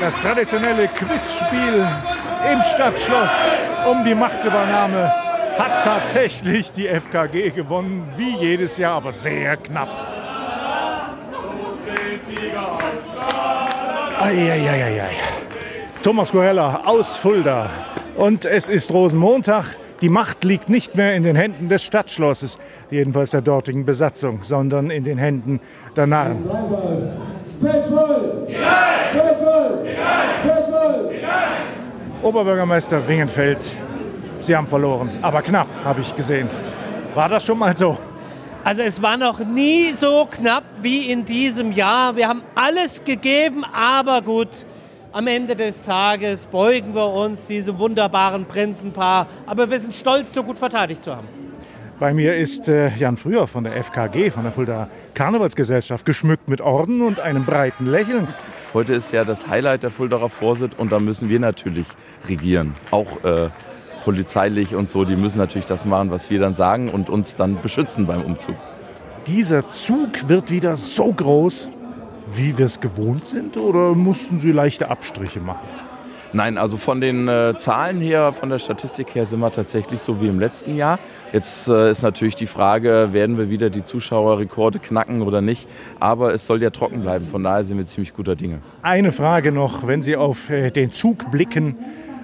Das traditionelle Quizspiel im Stadtschloss um die Machtübernahme hat tatsächlich die FKG gewonnen, wie jedes Jahr, aber sehr knapp. Eieieiei. Thomas Gorella aus Fulda. Und es ist Rosenmontag. Die Macht liegt nicht mehr in den Händen des Stadtschlosses, jedenfalls der dortigen Besatzung, sondern in den Händen der Narren. Oberbürgermeister Wingenfeld, Sie haben verloren, aber knapp, habe ich gesehen. War das schon mal so? Also es war noch nie so knapp wie in diesem Jahr. Wir haben alles gegeben, aber gut, am Ende des Tages beugen wir uns diesem wunderbaren Prinzenpaar. Aber wir sind stolz, so gut verteidigt zu haben. Bei mir ist äh, Jan Früher von der FKG, von der Fulda Karnevalsgesellschaft, geschmückt mit Orden und einem breiten Lächeln. Heute ist ja das Highlight der Fuldaer Vorsitz und da müssen wir natürlich regieren. Auch äh, polizeilich und so, die müssen natürlich das machen, was wir dann sagen und uns dann beschützen beim Umzug. Dieser Zug wird wieder so groß, wie wir es gewohnt sind, oder mussten Sie leichte Abstriche machen? Nein, also von den äh, Zahlen her, von der Statistik her sind wir tatsächlich so wie im letzten Jahr. Jetzt äh, ist natürlich die Frage, werden wir wieder die Zuschauerrekorde knacken oder nicht. Aber es soll ja trocken bleiben, von daher sind wir ziemlich guter Dinge. Eine Frage noch, wenn Sie auf äh, den Zug blicken,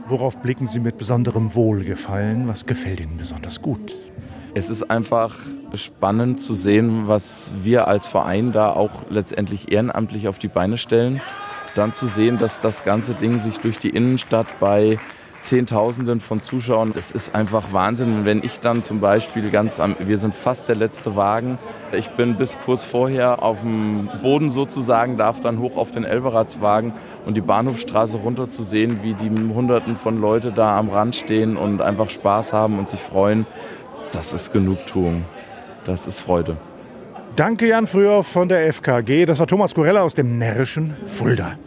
worauf blicken Sie mit besonderem Wohlgefallen? Was gefällt Ihnen besonders gut? Es ist einfach spannend zu sehen, was wir als Verein da auch letztendlich ehrenamtlich auf die Beine stellen dann zu sehen, dass das ganze Ding sich durch die Innenstadt bei Zehntausenden von Zuschauern. Es ist einfach Wahnsinn, wenn ich dann zum Beispiel ganz am, wir sind fast der letzte Wagen. Ich bin bis kurz vorher auf dem Boden sozusagen, darf dann hoch auf den Elveratswagen und die Bahnhofstraße runter zu sehen, wie die Hunderten von Leute da am Rand stehen und einfach Spaß haben und sich freuen. Das ist Genugtuung. Das ist Freude. Danke Jan Früher von der FKG. Das war Thomas Gorella aus dem närrischen Fulda.